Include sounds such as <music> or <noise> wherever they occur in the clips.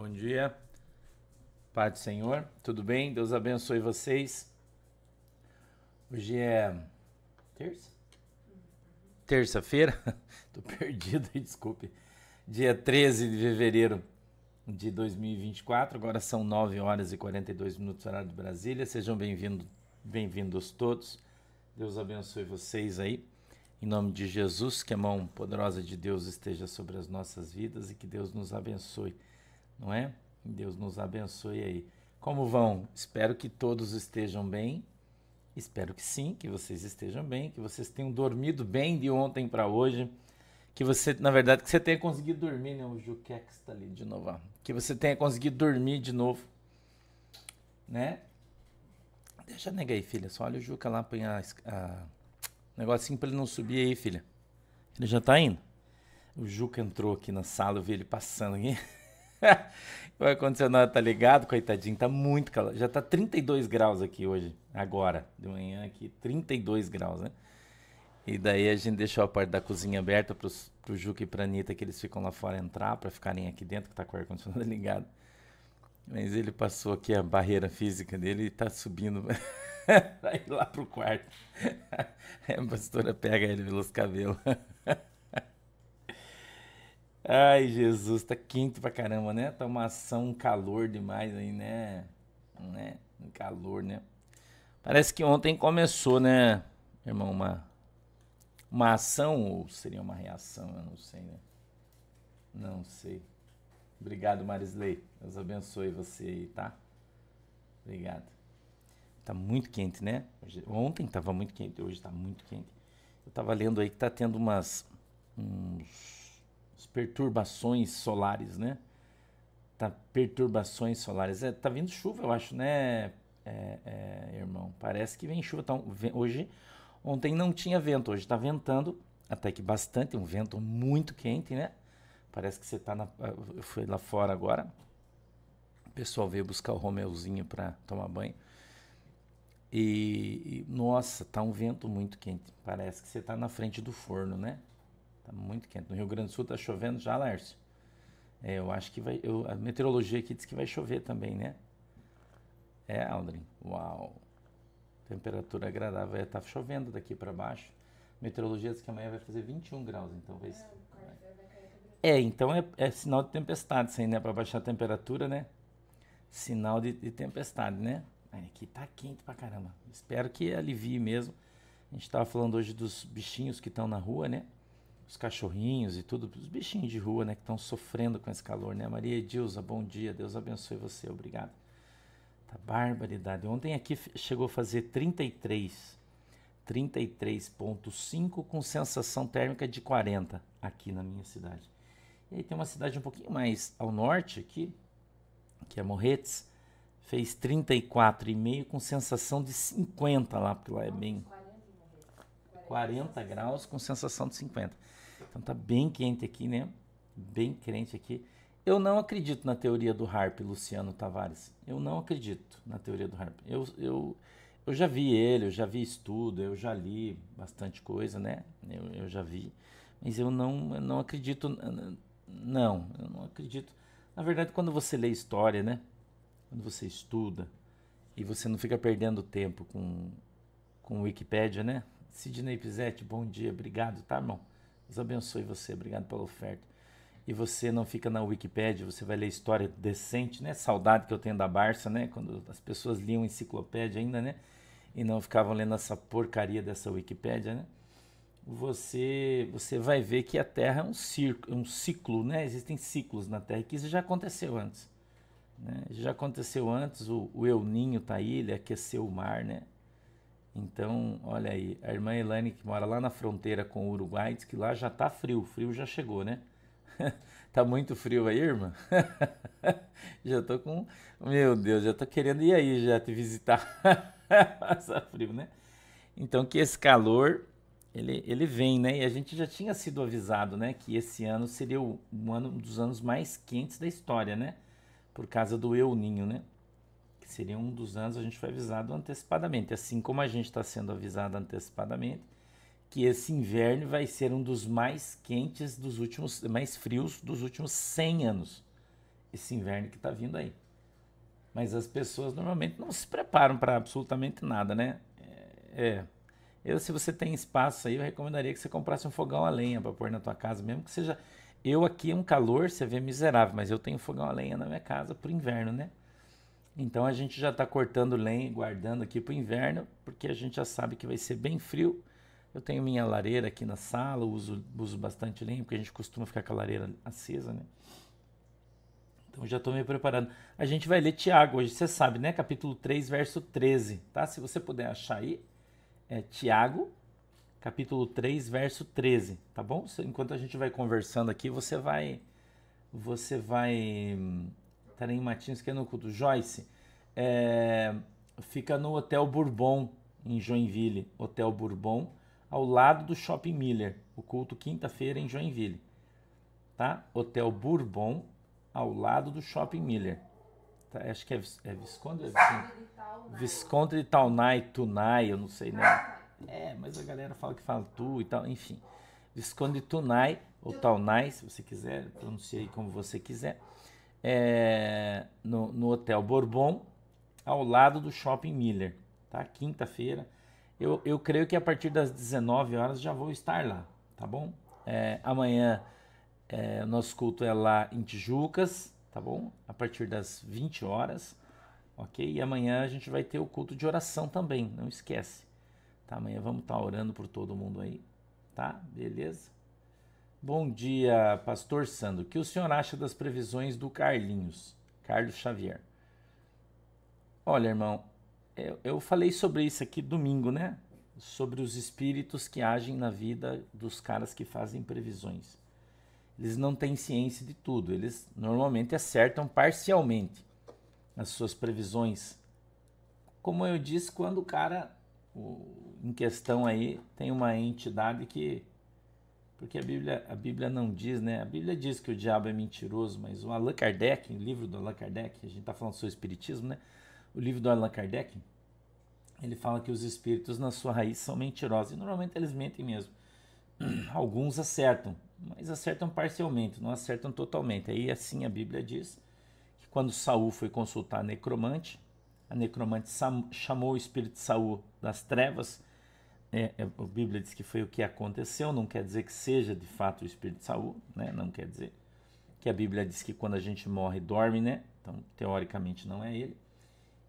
Bom dia. Pai do Senhor, tudo bem? Deus abençoe vocês. Hoje é terça? Terça-feira? <laughs> Tô perdido <laughs> desculpe. Dia 13 de fevereiro de 2024. Agora são 9 horas e 42 minutos horário de Brasília. Sejam bem-vindos, bem-vindos todos. Deus abençoe vocês aí. Em nome de Jesus, que a mão poderosa de Deus esteja sobre as nossas vidas e que Deus nos abençoe, não é? Deus nos abençoe aí. Como vão? Espero que todos estejam bem. Espero que sim, que vocês estejam bem, que vocês tenham dormido bem de ontem para hoje. Que você, na verdade, que você tenha conseguido dormir, né? O Juquex está ali de novo. Ó. Que você tenha conseguido dormir de novo. Né? Deixa negar aí, filha. Só olha o Juca lá apanhar a Negocinho pra ele não subir aí, filha. Ele já tá indo. O Juca entrou aqui na sala, eu vi ele passando aqui. <laughs> <laughs> o ar-condicionado tá ligado, coitadinho, tá muito calor. Já tá 32 graus aqui hoje, agora, de manhã aqui, 32 graus, né? E daí a gente deixou a parte da cozinha aberta pros, pro Juca e pra Anitta, que eles ficam lá fora entrar, para ficarem aqui dentro, que tá com o ar-condicionado <laughs> ligado. Mas ele passou aqui a barreira física dele e tá subindo. <laughs> pra ir lá pro quarto. a pastora pega ele pelos cabelos. Ai, Jesus, tá quente pra caramba, né? Tá uma ação, um calor demais aí, né? né? Um calor, né? Parece que ontem começou, né, irmão, uma, uma ação ou seria uma reação? Eu não sei, né? Não sei. Obrigado, Marisley. Deus abençoe você aí, tá? Obrigado. Tá muito quente, né? Hoje, ontem estava muito quente, hoje está muito quente. Eu estava lendo aí que está tendo umas uns, uns, perturbações solares, né? Tá perturbações solares. É, tá vindo chuva, eu acho, né, é, é, irmão? Parece que vem chuva. Vem, hoje, ontem não tinha vento, hoje está ventando, até que bastante, um vento muito quente, né? Parece que você está na. Eu fui lá fora agora. O pessoal veio buscar o Romeuzinho para tomar banho. E, e, nossa, tá um vento muito quente. Parece que você tá na frente do forno, né? Tá muito quente. No Rio Grande do Sul tá chovendo já, Lércio. É, eu acho que vai. Eu, a meteorologia aqui diz que vai chover também, né? É, Aldrin. Uau. Temperatura agradável. É, tá chovendo daqui para baixo. Meteorologia diz que amanhã vai fazer 21 graus, então vai. É, então é, é sinal de tempestade, isso aí, né? Para baixar a temperatura, né? Sinal de, de tempestade, né? Aqui tá quente pra caramba. Espero que alivie mesmo. A gente tava falando hoje dos bichinhos que estão na rua, né? Os cachorrinhos e tudo, os bichinhos de rua, né? Que estão sofrendo com esse calor, né? Maria Edilza, bom dia. Deus abençoe você. Obrigado. Tá barbaridade. Ontem aqui chegou a fazer 33. 33.5 com sensação térmica de 40 aqui na minha cidade. E aí tem uma cidade um pouquinho mais ao norte aqui, que é Morretes, fez 34,5 com sensação de 50 lá, porque lá é bem 40 graus com sensação de 50. Então tá bem quente aqui, né? Bem quente aqui. Eu não acredito na teoria do Harp, Luciano Tavares. Eu não acredito na teoria do Harp. Eu, eu, eu já vi ele, eu já vi estudo, eu já li bastante coisa, né? Eu, eu já vi. Mas eu não, eu não acredito. Não, eu não acredito. Na verdade, quando você lê história, né? quando você estuda e você não fica perdendo tempo com, com Wikipédia, né? Sidney Pizetti, bom dia, obrigado, tá, irmão? Deus abençoe você, obrigado pela oferta. E você não fica na Wikipédia, você vai ler história decente, né? Saudade que eu tenho da Barça, né? Quando as pessoas liam enciclopédia ainda, né? E não ficavam lendo essa porcaria dessa Wikipédia, né? Você, você vai ver que a Terra é um, circo, um ciclo, né? Existem ciclos na Terra, que isso já aconteceu antes. Né? Já aconteceu antes, o, o El Ninho tá aí, ele aqueceu o mar, né? Então, olha aí, a irmã Elaine que mora lá na fronteira com o Uruguai, diz que lá já tá frio, frio já chegou, né? <laughs> tá muito frio aí, irmã? <laughs> já tô com, meu Deus, já tô querendo ir aí já te visitar. <laughs> Passa frio, né? Então, que esse calor, ele, ele vem, né? E a gente já tinha sido avisado, né? Que esse ano seria um, ano, um dos anos mais quentes da história, né? por causa do El Ninho, né? Seria um dos anos a gente foi avisado antecipadamente, assim como a gente está sendo avisado antecipadamente que esse inverno vai ser um dos mais quentes dos últimos, mais frios dos últimos 100 anos. esse inverno que está vindo aí. Mas as pessoas normalmente não se preparam para absolutamente nada, né? É, é, eu, se você tem espaço aí, eu recomendaria que você comprasse um fogão a lenha para pôr na tua casa, mesmo que seja. Eu aqui é um calor, você vê miserável, mas eu tenho fogão a lenha na minha casa para o inverno, né? Então a gente já está cortando lenha e guardando aqui para o inverno, porque a gente já sabe que vai ser bem frio. Eu tenho minha lareira aqui na sala, uso, uso bastante lenha, porque a gente costuma ficar com a lareira acesa, né? Então já estou me preparando. A gente vai ler Tiago hoje, você sabe, né? Capítulo 3, verso 13, tá? Se você puder achar aí, é Tiago, capítulo 3, verso 13, tá bom? Enquanto a gente vai conversando aqui, você vai. Você vai. Tarém Martins, que é no culto. Joyce, é, fica no Hotel Bourbon, em Joinville. Hotel Bourbon, ao lado do Shopping Miller. O culto quinta-feira em Joinville. Tá? Hotel Bourbon, ao lado do Shopping Miller. Tá? Acho que é, é Visconde é Visconde? De Taunay, Tunai, eu não sei, né? É, mas a galera fala que fala tu e tal, enfim. Visconde de Tunai, ou Taunay, se você quiser, pronunciei como você quiser. É, no, no Hotel Bourbon, ao lado do Shopping Miller, tá? Quinta-feira. Eu, eu creio que a partir das 19 horas já vou estar lá, tá bom? É, amanhã é, nosso culto é lá em Tijucas, tá bom? A partir das 20 horas ok? E amanhã a gente vai ter o culto de oração também, não esquece. Tá? Amanhã vamos estar tá orando por todo mundo aí, tá? Beleza? Bom dia, pastor Sandro. O que o senhor acha das previsões do Carlinhos, Carlos Xavier? Olha, irmão, eu, eu falei sobre isso aqui domingo, né? Sobre os espíritos que agem na vida dos caras que fazem previsões. Eles não têm ciência de tudo, eles normalmente acertam parcialmente as suas previsões. Como eu disse, quando o cara o, em questão aí tem uma entidade que porque a Bíblia, a Bíblia não diz, né? A Bíblia diz que o diabo é mentiroso, mas o Allan Kardec, o livro do Allan Kardec, a gente está falando sobre o espiritismo, né? O livro do Allan Kardec, ele fala que os espíritos na sua raiz são mentirosos e normalmente eles mentem mesmo. <clears throat> Alguns acertam, mas acertam parcialmente, não acertam totalmente. Aí assim a Bíblia diz quando Saul foi consultar a necromante, a necromante chamou o espírito de Saul das trevas. É, é, a Bíblia diz que foi o que aconteceu, não quer dizer que seja de fato o espírito de Saul, né? Não quer dizer que a Bíblia diz que quando a gente morre dorme, né? Então teoricamente não é ele.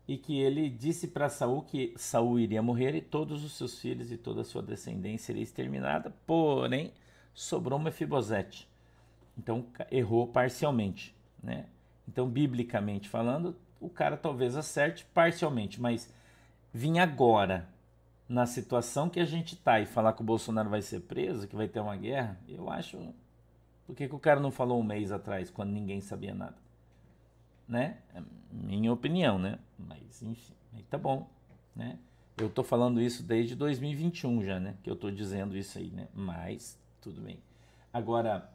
E que ele disse para Saul que Saul iria morrer e todos os seus filhos e toda a sua descendência seria exterminada, porém sobrou Mefibosete. Então errou parcialmente, né? Então, biblicamente falando, o cara talvez acerte parcialmente, mas vir agora na situação que a gente tá e falar que o Bolsonaro vai ser preso, que vai ter uma guerra, eu acho. Por que, que o cara não falou um mês atrás, quando ninguém sabia nada? Né? É minha opinião, né? Mas, enfim, tá bom, né? Eu tô falando isso desde 2021 já, né? Que eu tô dizendo isso aí, né? Mas, tudo bem. Agora,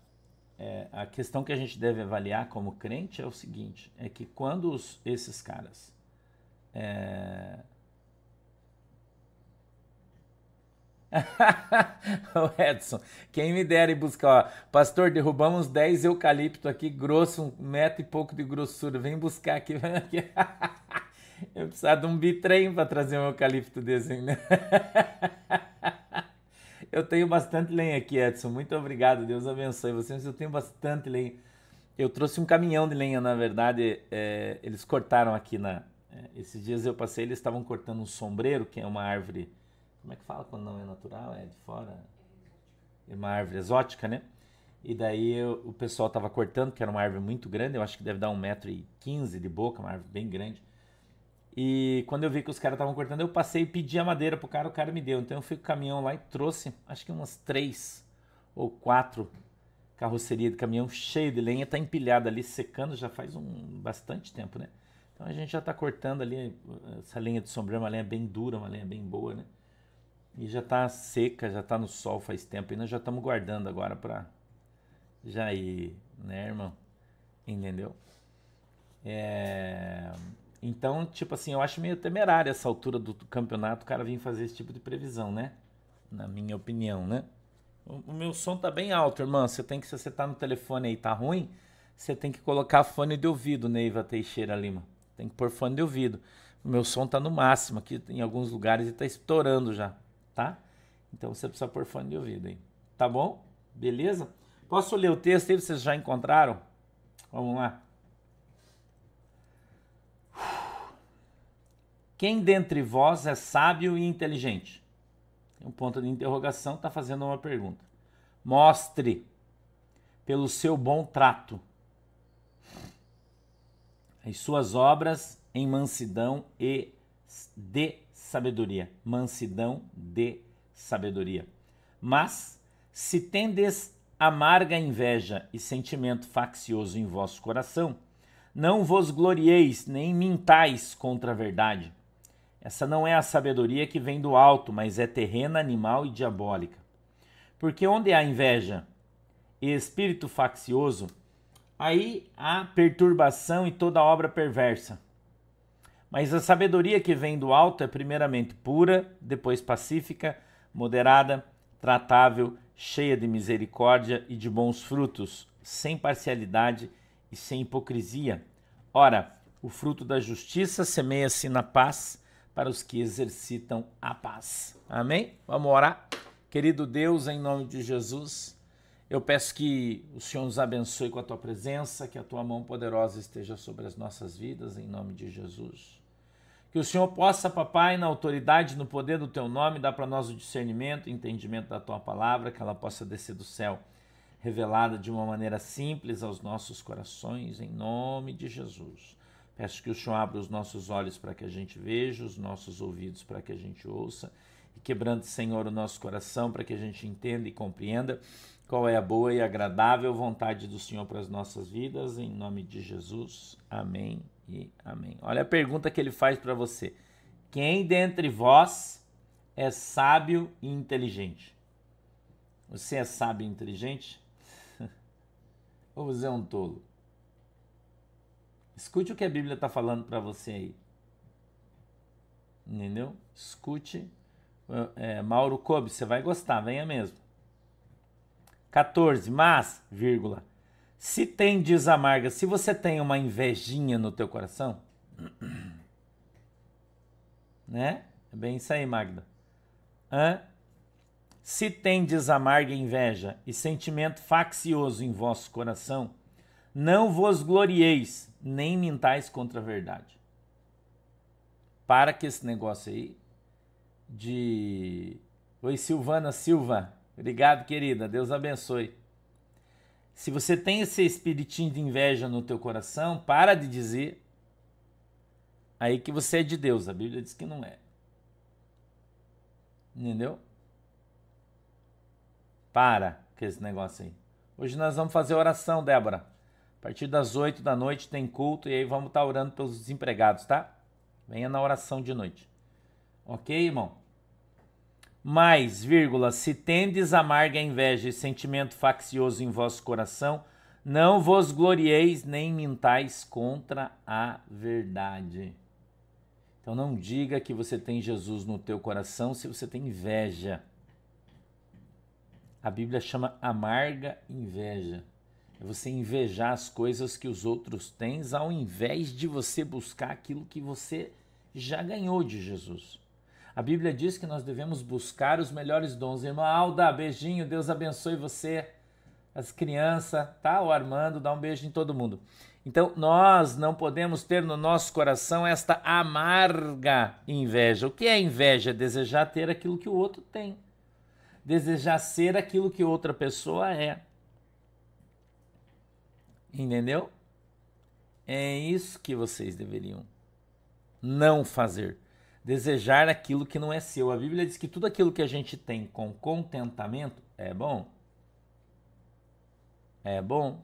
é, a questão que a gente deve avaliar como crente é o seguinte: é que quando os, esses caras. É... <laughs> o Edson, quem me dera ir buscar, ó, pastor, derrubamos 10 eucalipto aqui, grosso, um metro e pouco de grossura, vem buscar aqui. Vem aqui. <laughs> Eu precisava de um bitrem para trazer um eucalipto desse, né? <laughs> Eu tenho bastante lenha aqui, Edson. Muito obrigado. Deus abençoe vocês. Eu tenho bastante lenha. Eu trouxe um caminhão de lenha, na verdade. É, eles cortaram aqui na. É, esses dias eu passei, eles estavam cortando um sombreiro, que é uma árvore. Como é que fala quando não é natural? É de fora? É uma árvore exótica, né? E daí eu, o pessoal estava cortando, que era uma árvore muito grande, eu acho que deve dar um metro e quinze de boca, uma árvore bem grande. E quando eu vi que os caras estavam cortando, eu passei e pedi a madeira pro cara, o cara me deu. Então eu fui com o caminhão lá e trouxe, acho que umas três ou quatro carroceria de caminhão cheio de lenha, tá empilhada ali, secando já faz um bastante tempo, né? Então a gente já tá cortando ali, essa lenha de sombreiro, uma lenha bem dura, uma lenha bem boa, né? E já tá seca, já tá no sol faz tempo, e nós já estamos guardando agora para já ir, né, irmão? Entendeu? É... Então, tipo assim, eu acho meio temerário essa altura do, campeonato o cara vir fazer esse tipo de previsão, né? Na minha opinião, né? O, meu som tá bem alto, irmã. Você tem que, se você tá no telefone aí tá ruim, você tem que colocar fone de ouvido, Neiva Teixeira Lima. Tem que pôr fone de ouvido. O meu som tá no máximo aqui, em alguns lugares ele tá estourando já, tá? Então você precisa pôr fone de ouvido aí. Tá bom? Beleza? Posso ler o texto aí? Vocês já encontraram? Vamos lá. Quem dentre vós é sábio e inteligente? Tem um ponto de interrogação, está fazendo uma pergunta. Mostre pelo seu bom trato as suas obras em mansidão e de sabedoria. Mansidão de sabedoria. Mas, se tendes amarga inveja e sentimento faccioso em vosso coração, não vos glorieis nem mintais contra a verdade. Essa não é a sabedoria que vem do alto, mas é terrena, animal e diabólica. Porque onde há inveja e espírito faccioso, aí há perturbação e toda obra perversa. Mas a sabedoria que vem do alto é primeiramente pura, depois pacífica, moderada, tratável, cheia de misericórdia e de bons frutos, sem parcialidade e sem hipocrisia. Ora, o fruto da justiça semeia-se na paz para os que exercitam a paz. Amém? Vamos orar. Querido Deus, em nome de Jesus, eu peço que o Senhor nos abençoe com a tua presença, que a tua mão poderosa esteja sobre as nossas vidas, em nome de Jesus. Que o Senhor possa, papai, na autoridade, no poder do teu nome, dar para nós o discernimento, entendimento da tua palavra, que ela possa descer do céu, revelada de uma maneira simples aos nossos corações, em nome de Jesus. Peço que o Senhor abra os nossos olhos para que a gente veja, os nossos ouvidos para que a gente ouça, e quebrante, Senhor, o nosso coração para que a gente entenda e compreenda qual é a boa e agradável vontade do Senhor para as nossas vidas, em nome de Jesus. Amém e amém. Olha a pergunta que ele faz para você: Quem dentre vós é sábio e inteligente? Você é sábio e inteligente? Ou você é um tolo? Escute o que a Bíblia está falando para você aí. Entendeu? Escute. É, Mauro Kobe, você vai gostar, venha mesmo. 14. Mas, vírgula, se tem desamarga, se você tem uma invejinha no teu coração, <clears throat> né? É bem isso aí, Magda. Hã? Se tem desamarga inveja e sentimento faccioso em vosso coração, não vos glorieis, nem mintais contra a verdade. Para que esse negócio aí de. Oi, Silvana Silva. Obrigado, querida. Deus abençoe. Se você tem esse espiritinho de inveja no teu coração, para de dizer aí que você é de Deus. A Bíblia diz que não é. Entendeu? Para com esse negócio aí. Hoje nós vamos fazer oração, Débora. A partir das 8 da noite tem culto e aí vamos estar tá orando pelos desempregados, tá? Venha na oração de noite. Ok, irmão? Mais, vírgula, se tendes amarga inveja e sentimento faccioso em vosso coração, não vos glorieis nem mintais contra a verdade. Então não diga que você tem Jesus no teu coração se você tem inveja. A Bíblia chama amarga inveja. É você invejar as coisas que os outros têm, ao invés de você buscar aquilo que você já ganhou de Jesus. A Bíblia diz que nós devemos buscar os melhores dons. Irmã Alda, beijinho, Deus abençoe você, as crianças, tá? O Armando, dá um beijo em todo mundo. Então, nós não podemos ter no nosso coração esta amarga inveja. O que é inveja? Desejar ter aquilo que o outro tem. Desejar ser aquilo que outra pessoa é. Entendeu? É isso que vocês deveriam não fazer. Desejar aquilo que não é seu. A Bíblia diz que tudo aquilo que a gente tem com contentamento é bom. É bom.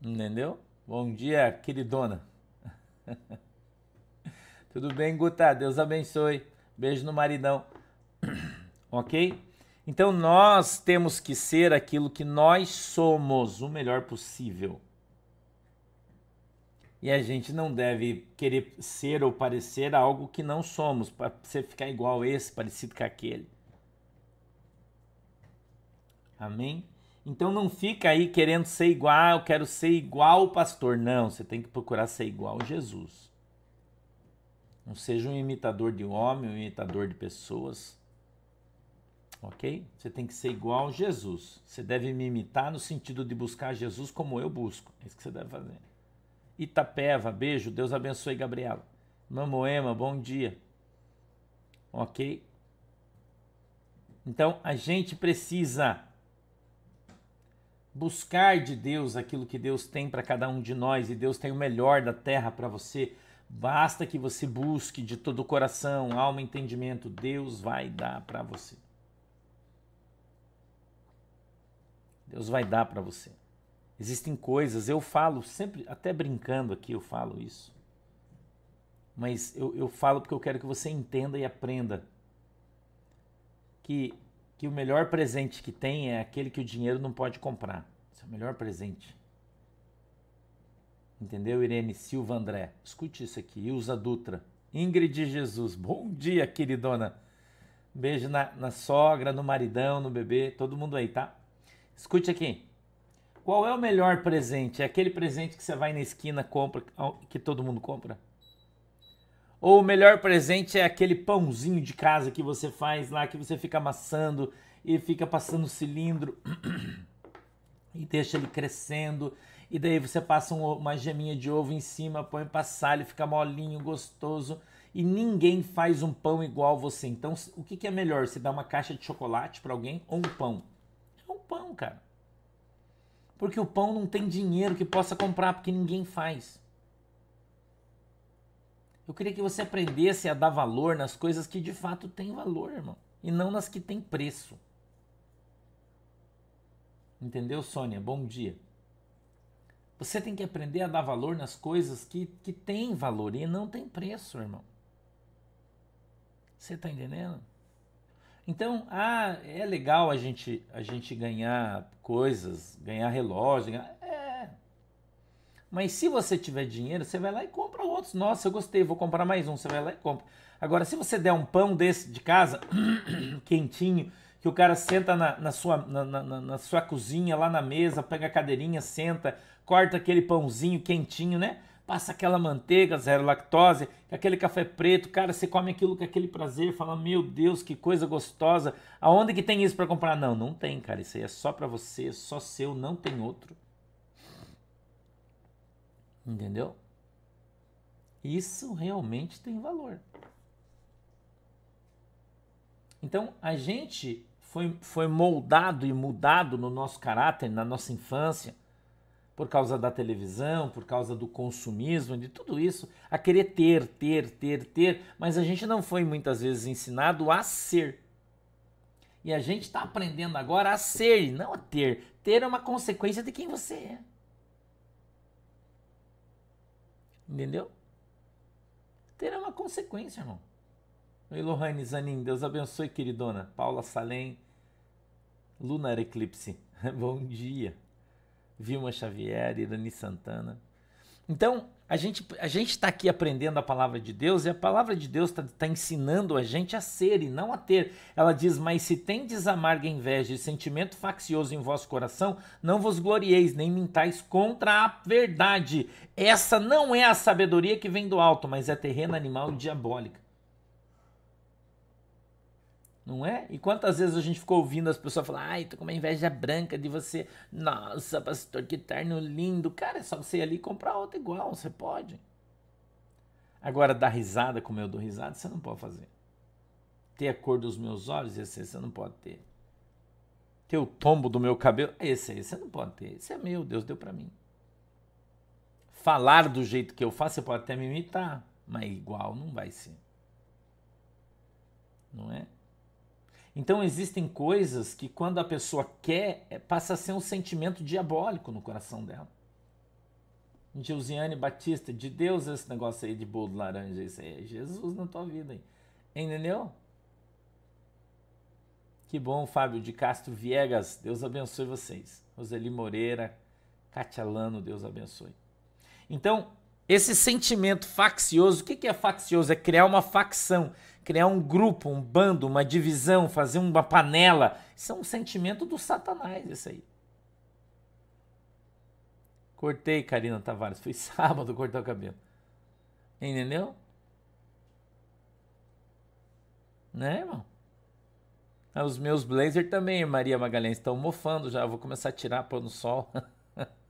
Entendeu? Bom dia, queridona. <laughs> Tudo bem, Guta? Deus abençoe. Beijo no maridão. <clears throat> ok? Então nós temos que ser aquilo que nós somos, o melhor possível. E a gente não deve querer ser ou parecer algo que não somos, para você ficar igual a esse, parecido com aquele. Amém? Então não fica aí querendo ser igual, eu quero ser igual o pastor. Não, você tem que procurar ser igual Jesus. Não seja um imitador de homem, um imitador de pessoas. Ok? Você tem que ser igual a Jesus. Você deve me imitar no sentido de buscar Jesus como eu busco. É isso que você deve fazer. Itapeva, beijo. Deus abençoe, Gabriela. Mamoema, bom dia. Ok? Então a gente precisa buscar de Deus aquilo que Deus tem para cada um de nós e Deus tem o melhor da terra para você. Basta que você busque de todo o coração, alma, entendimento, Deus vai dar para você. Deus vai dar para você. Existem coisas, eu falo sempre, até brincando aqui, eu falo isso. Mas eu, eu falo porque eu quero que você entenda e aprenda que que o melhor presente que tem é aquele que o dinheiro não pode comprar. Esse é o melhor presente. Entendeu, Irene Silva André? Escute isso aqui. Ilza Dutra. Ingrid Jesus. Bom dia, queridona. Beijo na, na sogra, no maridão, no bebê, todo mundo aí, tá? Escute aqui. Qual é o melhor presente? É aquele presente que você vai na esquina, compra, que todo mundo compra? Ou o melhor presente é aquele pãozinho de casa que você faz lá, que você fica amassando e fica passando cilindro <clears throat> e deixa ele crescendo. E daí você passa uma geminha de ovo em cima, põe passar, ele fica molinho, gostoso. E ninguém faz um pão igual você. Então, o que, que é melhor? Você dá uma caixa de chocolate para alguém ou um pão? É um pão, cara. Porque o pão não tem dinheiro que possa comprar, porque ninguém faz. Eu queria que você aprendesse a dar valor nas coisas que de fato têm valor, irmão. E não nas que têm preço. Entendeu, Sônia? Bom dia. Você tem que aprender a dar valor nas coisas que, que têm valor e não tem preço, irmão. Você está entendendo? Então, ah, é legal a gente, a gente ganhar coisas, ganhar relógio. Ganhar... Mas se você tiver dinheiro, você vai lá e compra outros. Nossa, eu gostei, vou comprar mais um. Você vai lá e compra. Agora, se você der um pão desse de casa, <coughs> quentinho, que o cara senta na, na sua, na, na, na, sua cozinha, lá na mesa, pega a cadeirinha, senta, corta aquele pãozinho quentinho, né? Passa aquela manteiga, zero lactose, aquele café preto, cara, você come aquilo com aquele prazer, fala, meu Deus, que coisa gostosa. Aonde que tem isso para comprar? Não, não tem, cara. Isso aí é só para você, só seu, não tem outro. Entendeu? Isso realmente tem valor. Então, a gente foi, foi moldado e mudado no nosso caráter, na nossa infância, por causa da televisão, por causa do consumismo, de tudo isso, a querer ter, ter, ter, ter, mas a gente não foi muitas vezes ensinado a ser. E a gente está aprendendo agora a ser, não a ter. Ter é uma consequência de quem você é. Entendeu? Terá uma consequência, irmão. Oi, Lohane Zanin, Deus abençoe, queridona. Paula Salem, Lunar Eclipse, <laughs> bom dia. Vilma Xavier, Irani Santana. Então, a gente a está aqui aprendendo a palavra de Deus e a palavra de Deus está tá ensinando a gente a ser e não a ter. Ela diz: Mas se tendes amarga inveja e sentimento faccioso em vosso coração, não vos glorieis, nem mintais contra a verdade. Essa não é a sabedoria que vem do alto, mas é terrena, animal e diabólica. Não é? E quantas vezes a gente ficou ouvindo as pessoas falar, ai, tô com uma inveja branca de você. Nossa, pastor, que terno lindo. Cara, é só você ir ali e comprar outro igual, você pode. Agora, dar risada como eu dou risada, você não pode fazer. Ter a cor dos meus olhos, esse você não pode ter. Ter o tombo do meu cabelo, esse aí você não pode ter. Esse é meu, Deus deu para mim. Falar do jeito que eu faço, você pode até me imitar, mas igual não vai ser. Não é? Então existem coisas que quando a pessoa quer, é, passa a ser um sentimento diabólico no coração dela. Gilziane Batista, de Deus esse negócio aí de bolo laranja, isso aí é Jesus na tua vida aí. Entendeu? Que bom, Fábio de Castro Viegas, Deus abençoe vocês. Roseli Moreira, Katia Lano, Deus abençoe. Então, esse sentimento faccioso, o que é faccioso? É criar uma facção criar um grupo, um bando, uma divisão, fazer uma panela. Isso é um sentimento do Satanás, isso aí. Cortei, Karina Tavares. Foi <laughs> sábado cortar o cabelo. Entendeu? Né, irmão? Ah, os meus blazer também, Maria Magalhães, estão mofando já. Vou começar a tirar, pôr no sol.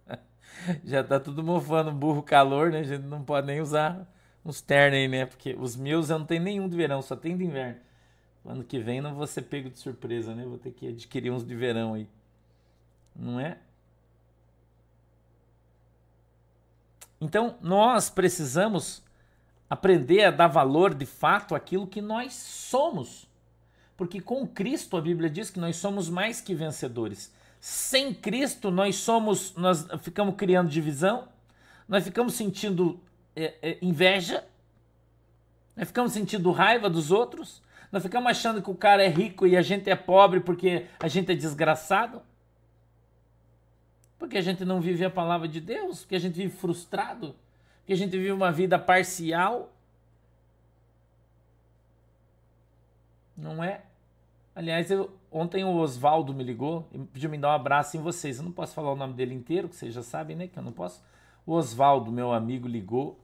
<laughs> já tá tudo mofando, burro calor, né? A gente não pode nem usar uns ternos aí, né? Porque os meus eu não tenho nenhum de verão, só tem de inverno. Ano que vem não vou ser pego de surpresa, né? Vou ter que adquirir uns de verão aí. Não é? Então, nós precisamos aprender a dar valor de fato àquilo que nós somos. Porque com Cristo a Bíblia diz que nós somos mais que vencedores. Sem Cristo nós somos, nós ficamos criando divisão, nós ficamos sentindo inveja, nós ficamos sentindo raiva dos outros, nós ficamos achando que o cara é rico e a gente é pobre porque a gente é desgraçado. Porque a gente não vive a palavra de Deus, porque a gente vive frustrado, porque a gente vive uma vida parcial. Não é? Aliás, eu, ontem o Oswaldo me ligou e pediu me dar um abraço em vocês. Eu não posso falar o nome dele inteiro, que vocês já sabem, né? Que eu não posso. O Oswaldo, meu amigo, ligou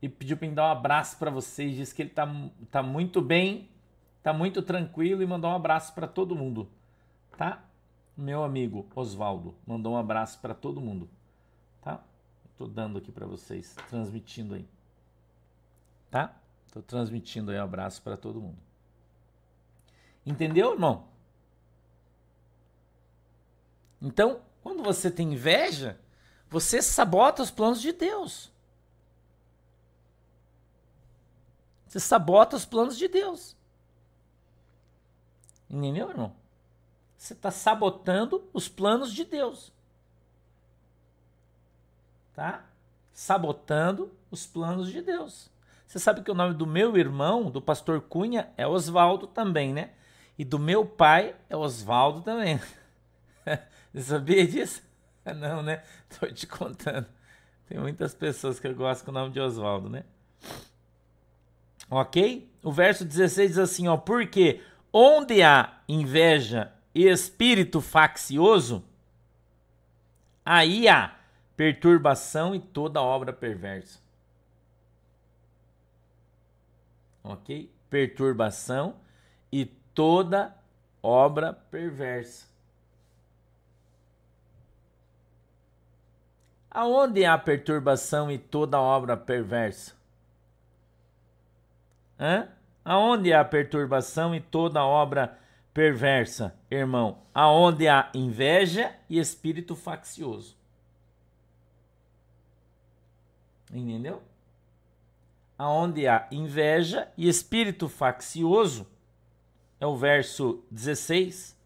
e pediu para me dar um abraço para vocês. Disse que ele tá, tá muito bem, tá muito tranquilo e mandou um abraço para todo mundo, tá? meu amigo Oswaldo mandou um abraço para todo mundo, tá? Tô dando aqui para vocês, transmitindo aí, tá? Tô transmitindo aí um abraço para todo mundo. Entendeu, irmão? Então, quando você tem inveja, você sabota os planos de Deus. Você sabota os planos de Deus. Entendeu, irmão? você está sabotando os planos de Deus. Tá? Sabotando os planos de Deus. Você sabe que o nome do meu irmão, do pastor Cunha, é Oswaldo também, né? E do meu pai é Oswaldo também. <laughs> Você sabia disso? <laughs> Não, né? Tô te contando. Tem muitas pessoas que gostam com o nome de Oswaldo, né? Ok? O verso 16 diz assim, ó, porque onde há inveja e espírito faccioso, aí há perturbação e toda obra perversa. Ok? Perturbação e toda obra perversa. Aonde há perturbação e toda obra perversa? Hã? Aonde há perturbação e toda obra perversa? irmão, aonde há inveja e espírito faccioso. Entendeu? Aonde há inveja e espírito faccioso, é o verso 16.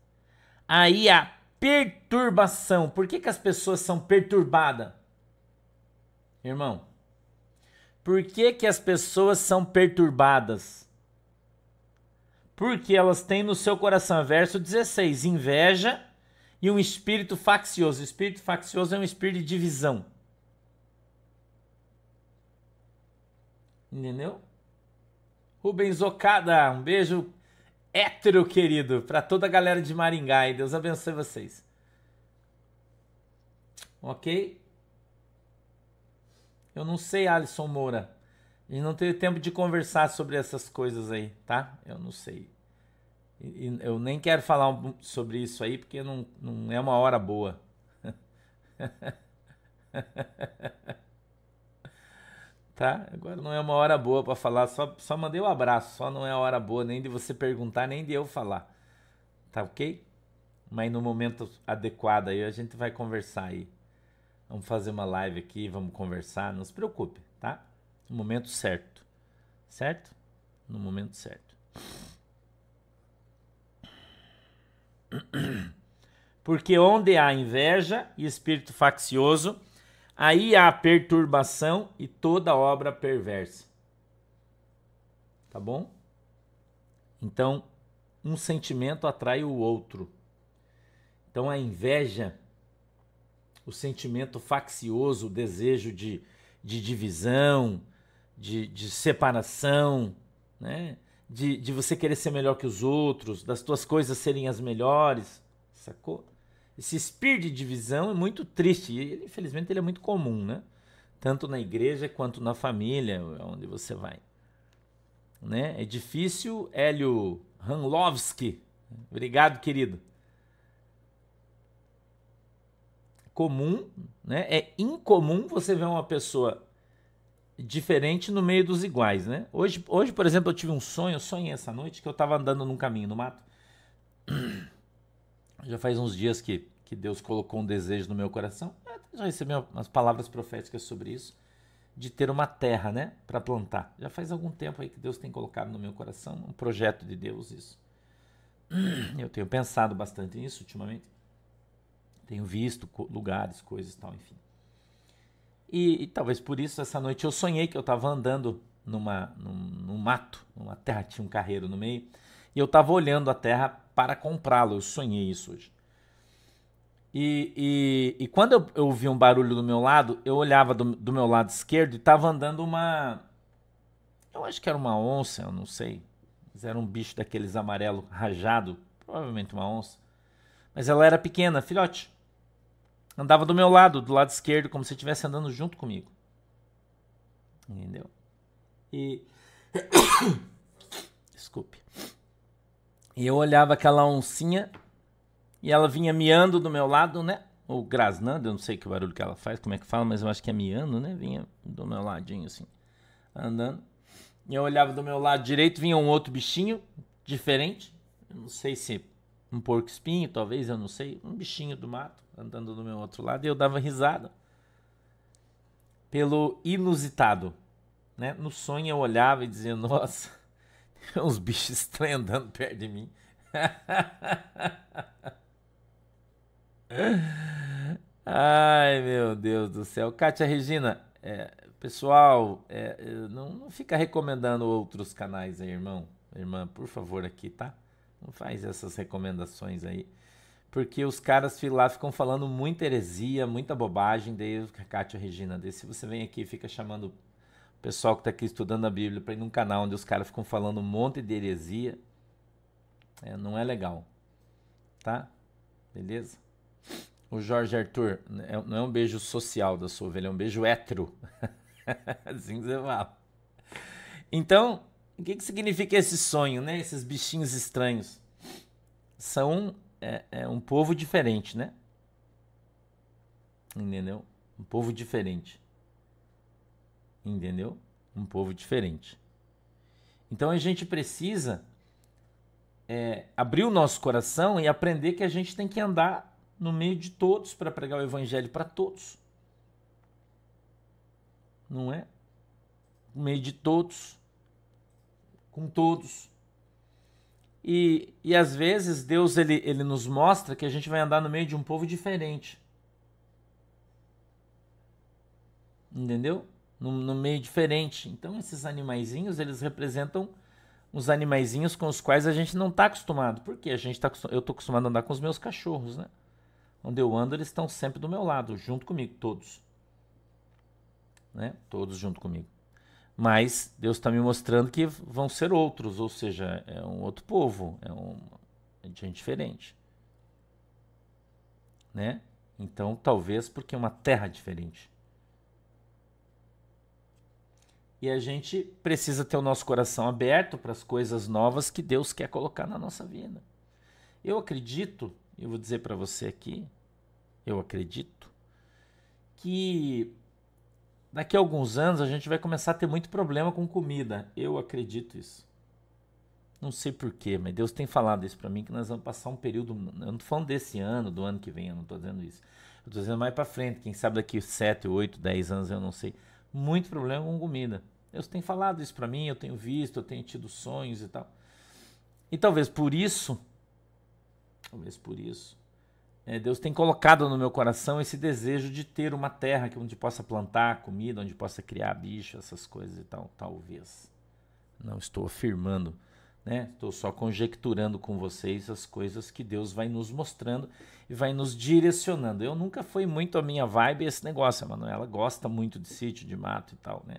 Aí há perturbação. Por que, que as pessoas são perturbadas? Irmão, por que, que as pessoas são perturbadas? porque elas têm no seu coração, verso 16, inveja e um espírito faccioso. O espírito faccioso é um espírito de divisão. Entendeu? Rubens Okada, um beijo hétero querido para toda a galera de Maringá e Deus abençoe vocês. Ok? Eu não sei, Alisson Moura. A gente não teve tempo de conversar sobre essas coisas aí, tá? Eu não sei. E, eu nem quero falar sobre isso aí porque não, não é uma hora boa. <laughs> tá? Agora não é uma hora boa para falar, só, só mandei um abraço, só não é hora boa nem de você perguntar, nem de eu falar. Tá ok? Mas no momento adequado aí a gente vai conversar aí. Vamos fazer uma live aqui, vamos conversar, não se preocupe, tá? No momento certo. Certo? No momento certo. <coughs> Porque onde há inveja e espírito faccioso, aí há perturbação e toda obra perversa. Tá bom? Então, um sentimento atrai o outro. Então, a inveja, o sentimento faccioso, o desejo de, de divisão, de, de separação, né? de, de você querer ser melhor que os outros, das tuas coisas serem as melhores, sacou? esse espírito de divisão é muito triste. E infelizmente ele é muito comum, né? Tanto na igreja quanto na família, onde você vai. Né? É difícil, Hélio Hanlovski. Obrigado, querido. Comum, né? É incomum você ver uma pessoa diferente no meio dos iguais, né? Hoje, hoje, por exemplo, eu tive um sonho, eu sonhei essa noite que eu estava andando num caminho no mato. <clears throat> Já faz uns dias que, que Deus colocou um desejo no meu coração. Eu já recebi umas palavras proféticas sobre isso, de ter uma terra, né, para plantar. Já faz algum tempo aí que Deus tem colocado no meu coração, um projeto de Deus isso. <clears throat> Eu tenho pensado bastante nisso ultimamente. Tenho visto lugares, coisas e tal, enfim. E, e, talvez por isso essa noite eu sonhei que eu estava andando numa, num, num, mato, numa terra, tinha um carreiro no meio, e eu estava olhando a terra para comprá-lo. Eu sonhei isso hoje. E, e, e quando eu, eu ouvi um barulho do meu lado, eu olhava do, do meu lado esquerdo e estava andando uma. Eu acho que era uma onça, eu não sei. Mas era um bicho daqueles amarelo rajado, provavelmente uma onça. Mas ela era pequena, filhote. Andava do meu lado, do lado esquerdo, como se estivesse andando junto comigo. Entendeu? E. <coughs> Desculpe. E eu olhava aquela oncinha e ela vinha miando do meu lado, né? Ou grasnando, eu não sei que barulho que ela faz, como é que fala, mas eu acho que é miando, né? Vinha do meu ladinho assim, andando. E eu olhava do meu lado direito, vinha um outro bichinho diferente. Eu não sei se um porco espinho, talvez, eu não sei. Um bichinho do mato andando do meu outro lado. E eu dava risada. Pelo inusitado. Né? No sonho eu olhava e dizia, nossa, tem <laughs> uns bichos estranhos andando perto de mim. <laughs> Ai, meu Deus do céu. Kátia Regina, é, pessoal, é, não, não fica recomendando outros canais aí, irmão. Irmã, por favor, aqui, tá? Não faz essas recomendações aí. Porque os caras lá ficam falando muita heresia, muita bobagem. Daí a Kátia Regina, daí se você vem aqui e fica chamando o pessoal que está aqui estudando a Bíblia para ir num canal onde os caras ficam falando um monte de heresia, é, não é legal. Tá? Beleza? O Jorge Arthur, é, não é um beijo social da sua ovelha, é um beijo hétero. <laughs> assim que você fala. Então, o que, que significa esse sonho, né? Esses bichinhos estranhos. São é, é um povo diferente, né? Entendeu? Um povo diferente. Entendeu? Um povo diferente. Então a gente precisa é, abrir o nosso coração e aprender que a gente tem que andar no meio de todos para pregar o evangelho para todos. Não é? No meio de todos, com todos. E, e às vezes Deus ele, ele nos mostra que a gente vai andar no meio de um povo diferente. Entendeu? No, no meio diferente. Então esses animaizinhos, eles representam os animaizinhos com os quais a gente não está acostumado. Porque a gente tá, eu estou acostumado a andar com os meus cachorros, né? Onde eu ando, eles estão sempre do meu lado, junto comigo, todos. Né? Todos junto comigo. Mas Deus está me mostrando que vão ser outros, ou seja, é um outro povo, é um é gente diferente. Né? Então, talvez porque é uma terra diferente. E a gente precisa ter o nosso coração aberto para as coisas novas que Deus quer colocar na nossa vida. Eu acredito eu vou dizer para você aqui, eu acredito, que daqui a alguns anos a gente vai começar a ter muito problema com comida. Eu acredito isso. Não sei porquê, mas Deus tem falado isso para mim, que nós vamos passar um período. Eu não tô falando desse ano, do ano que vem, eu não tô dizendo isso. Eu tô dizendo mais para frente, quem sabe daqui 7, 8, 10 anos, eu não sei. Muito problema com comida. Deus tem falado isso para mim, eu tenho visto, eu tenho tido sonhos e tal. E talvez por isso talvez por isso. É, Deus tem colocado no meu coração esse desejo de ter uma terra onde possa plantar comida, onde possa criar bicho, essas coisas e tal, talvez. Não estou afirmando, né? Estou só conjecturando com vocês as coisas que Deus vai nos mostrando e vai nos direcionando. Eu nunca fui muito a minha vibe esse negócio. A Manuela gosta muito de sítio, de mato e tal, né?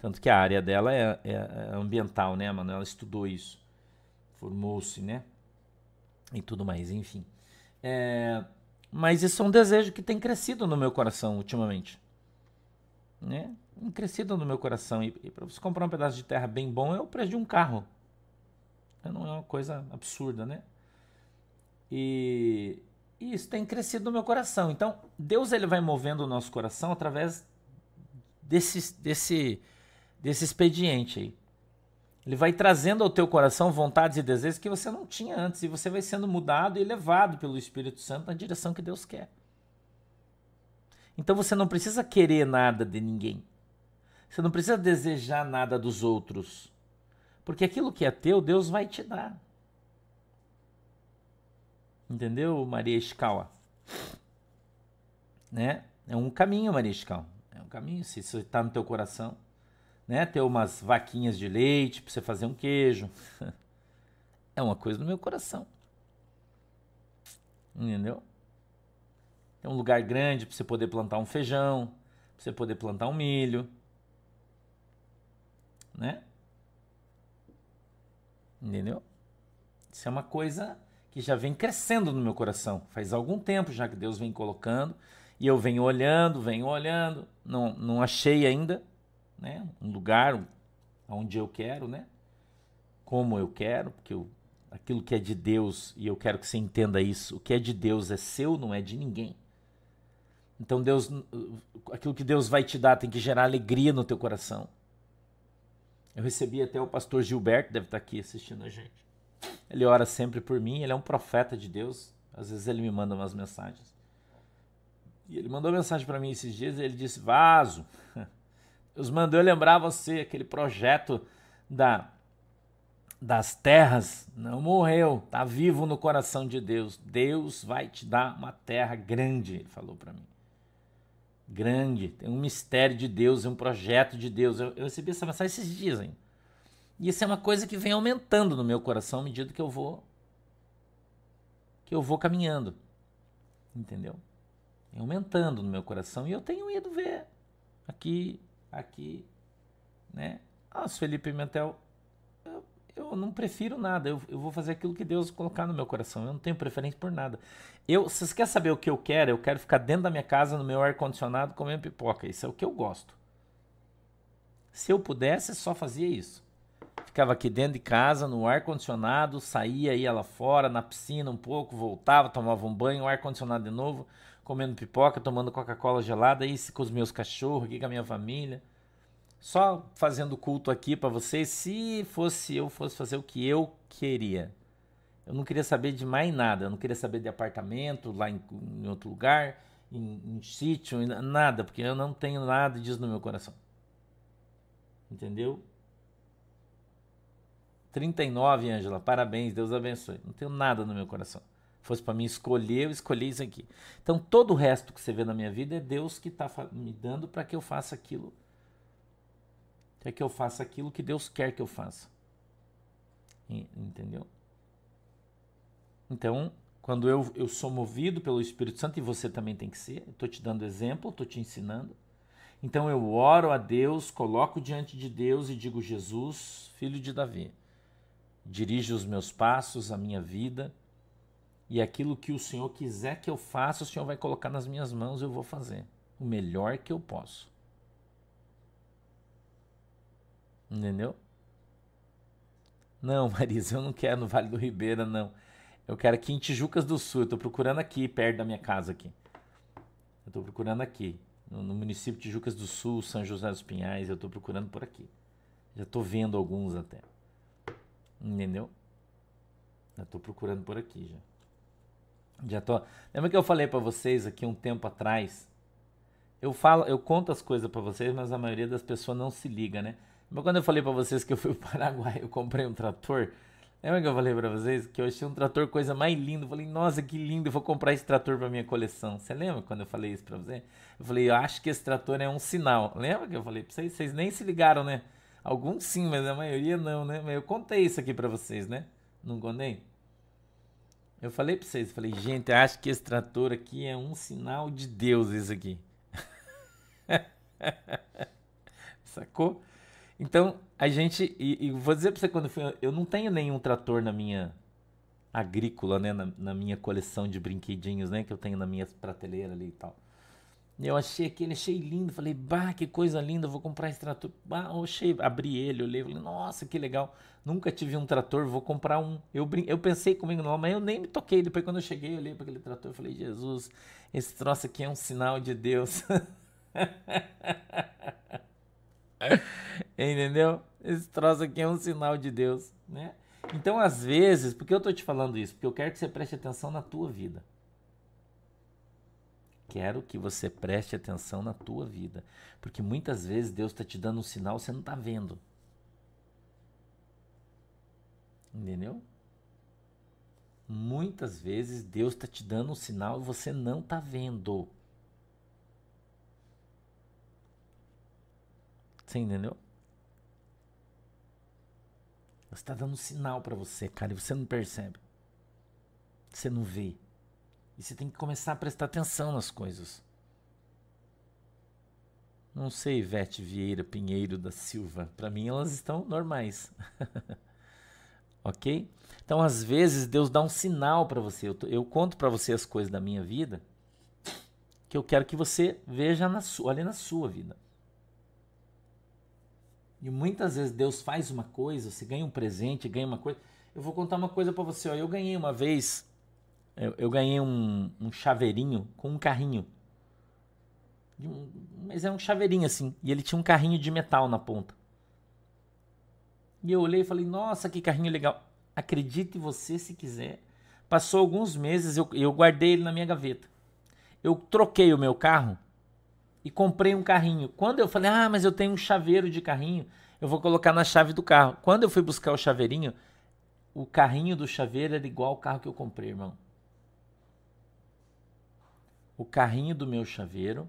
Tanto que a área dela é, é, é ambiental, né? A Manuela estudou isso, formou-se, né? e tudo mais, enfim. É, Mas isso é um desejo que tem crescido no meu coração ultimamente. Né? Tem crescido no meu coração. E, e para você comprar um pedaço de terra bem bom é o preço de um carro. Não é uma coisa absurda, né? E, e isso tem crescido no meu coração. Então, Deus ele vai movendo o nosso coração através desse, desse, desse expediente aí. Ele vai trazendo ao teu coração vontades e desejos que você não tinha antes. E você vai sendo mudado e levado pelo Espírito Santo na direção que Deus quer. Então você não precisa querer nada de ninguém. Você não precisa desejar nada dos outros. Porque aquilo que é teu, Deus vai te dar. Entendeu, Maria Escala? Né? É um caminho, Maria Escala. É um caminho, se isso está no teu coração né? Ter umas vaquinhas de leite para você fazer um queijo. <laughs> É uma coisa no meu coração. Entendeu? É um lugar grande para você poder plantar um feijão, para você poder plantar um milho, né? Entendeu? Isso é uma coisa que já vem crescendo no meu coração. Faz algum tempo já que Deus vem colocando e eu venho olhando, venho olhando, não, não achei ainda, né? Um lugar onde eu quero, né? Como eu quero, porque eu, aquilo que é de Deus, e eu quero que você entenda isso, o que é de Deus é seu, não é de ninguém. Então Deus, aquilo que Deus vai te dar tem que gerar alegria no teu coração. Eu recebi até o pastor Gilberto, deve estar aqui assistindo a gente. Ele ora sempre por mim, ele é um profeta de Deus. Às vezes ele me manda umas mensagens. E ele mandou mensagem para mim esses dias, e ele disse: "Vaso, <laughs> Deus mandou eu lembrar você, aquele projeto da, das terras não morreu, está vivo no coração de Deus. Deus vai te dar uma terra grande, ele falou para mim. Grande, tem um mistério de Deus, um projeto de Deus. Eu, eu recebi essa mensagem esses dias hein? E isso é uma coisa que vem aumentando no meu coração à medida que eu vou que eu vou caminhando. Entendeu? É aumentando no meu coração e eu tenho ido ver aqui aqui, né? Ah, Felipe Pimentel, eu, eu não prefiro nada, eu, eu vou fazer aquilo que Deus colocar no meu coração, eu não tenho preferência por nada. Eu, se você quer saber o que eu quero, eu quero ficar dentro da minha casa, no meu ar-condicionado, comendo pipoca, isso é o que eu gosto. Se eu pudesse, só fazia isso. Ficava aqui dentro de casa, no ar-condicionado, saía, ia lá fora, na piscina um pouco, voltava, tomava um banho, ar-condicionado de novo, comendo pipoca, tomando Coca-Cola gelada, isso com os meus cachorros, aqui com a minha família. Só fazendo culto aqui para vocês, se fosse eu fosse fazer o que eu queria. Eu não queria saber de mais nada, eu não queria saber de apartamento lá em, em outro lugar, em, em sítio, nada, porque eu não tenho nada disso no meu coração. Entendeu? 39, Ângela, parabéns, Deus abençoe. Não tenho nada no meu coração fosse para mim escolher, eu escolhi isso aqui. Então todo o resto que você vê na minha vida é Deus que está me dando para que eu faça aquilo. Para que eu faça aquilo que Deus quer que eu faça. Entendeu? Então, quando eu, eu sou movido pelo Espírito Santo, e você também tem que ser, estou te dando exemplo, estou te ensinando. Então eu oro a Deus, coloco diante de Deus e digo: Jesus, filho de Davi, dirige os meus passos, a minha vida e aquilo que o Senhor quiser que eu faça, o Senhor vai colocar nas minhas mãos, eu vou fazer o melhor que eu posso. Entendeu? Não, <laughs> Marisa, eu não quero no Vale do Ribeira, não. Eu quero aqui em Tijucas do Sul. Eu estou procurando aqui, perto da minha casa aqui. Eu estou procurando aqui, no, no, município de Tijucas do Sul, São José dos Pinhais. Eu estou procurando por aqui. Já estou vendo alguns até. Entendeu? Já estou procurando por aqui já. Já tô. Lembra que eu falei para vocês aqui um tempo atrás? Eu falo, eu conto as coisas para vocês, mas a maioria das pessoas não se liga, né? Mas quando eu falei para vocês que eu fui <laughs> para o Paraguai, eu comprei um trator. Lembra que eu falei para vocês que eu achei um trator coisa mais linda? Eu falei, nossa, que lindo, eu vou comprar esse trator para minha coleção. Você lembra quando eu falei isso para você? Eu falei, eu acho que esse trator é um sinal. Lembra que eu falei para vocês? Vocês nem se ligaram, né? Alguns sim, mas a maioria não, né? Mas eu contei isso aqui para vocês, né? Não contei? Eu falei para vocês, falei, gente, acho que esse trator aqui é um sinal de Deus, isso aqui. <laughs> Sacou? Então, a gente. E, e vou dizer para você quando eu, eu não tenho nenhum trator na minha agrícola, né, na, na, minha coleção de brinquedinhos, né, que eu tenho na minha prateleira ali e tal. Eu achei aquele, achei lindo, falei, bah, que coisa linda, vou comprar esse trator. Bah, achei, abri ele, olhei, falei, nossa, que legal. Nunca tive um trator, vou comprar um. Eu, eu pensei comigo, não, mas eu nem me toquei. Depois, quando eu cheguei, olhei para aquele trator, eu falei, Jesus, esse troço aqui é um sinal de Deus. <laughs> Entendeu? Esse troço aqui é um sinal de Deus, né? Então, às vezes, por que eu estou te falando isso? Porque eu quero que você preste atenção na tua vida. Quero que você preste atenção na tua vida. Porque muitas vezes Deus está te dando um sinal que você não está vendo. Entendeu? Muitas vezes Deus está te dando um sinal e você não está vendo. Você entendeu? Você está dando um sinal para você, cara, e você não percebe. Você não vê. E você tem que começar a prestar atenção nas coisas. Não sei, Ivete Vieira Pinheiro da Silva. Para mim, elas estão normais. <laughs> ok? Então, às vezes, Deus dá um sinal para você. Eu, eu conto para você as coisas da minha vida que eu quero que você veja na sua, olhe na sua vida. E muitas vezes Deus faz uma coisa, você ganha um presente, ganha uma coisa. Eu vou contar uma coisa para você. Ó. Eu ganhei uma vez, eu, eu ganhei um, um, chaveirinho com um carrinho. mas é um chaveirinho assim. E ele tinha um carrinho de metal na ponta. E eu olhei e falei, nossa, que carrinho legal. Acredite você se quiser. Passou alguns meses, eu, eu guardei ele na minha gaveta. Eu troquei o meu carro e comprei um carrinho. Quando eu falei, ah, mas eu tenho um chaveiro de carrinho, eu vou colocar na chave do carro. Quando eu fui buscar o chaveirinho, o carrinho do chaveiro era igual ao carro que eu comprei, irmão. O carrinho do meu chaveiro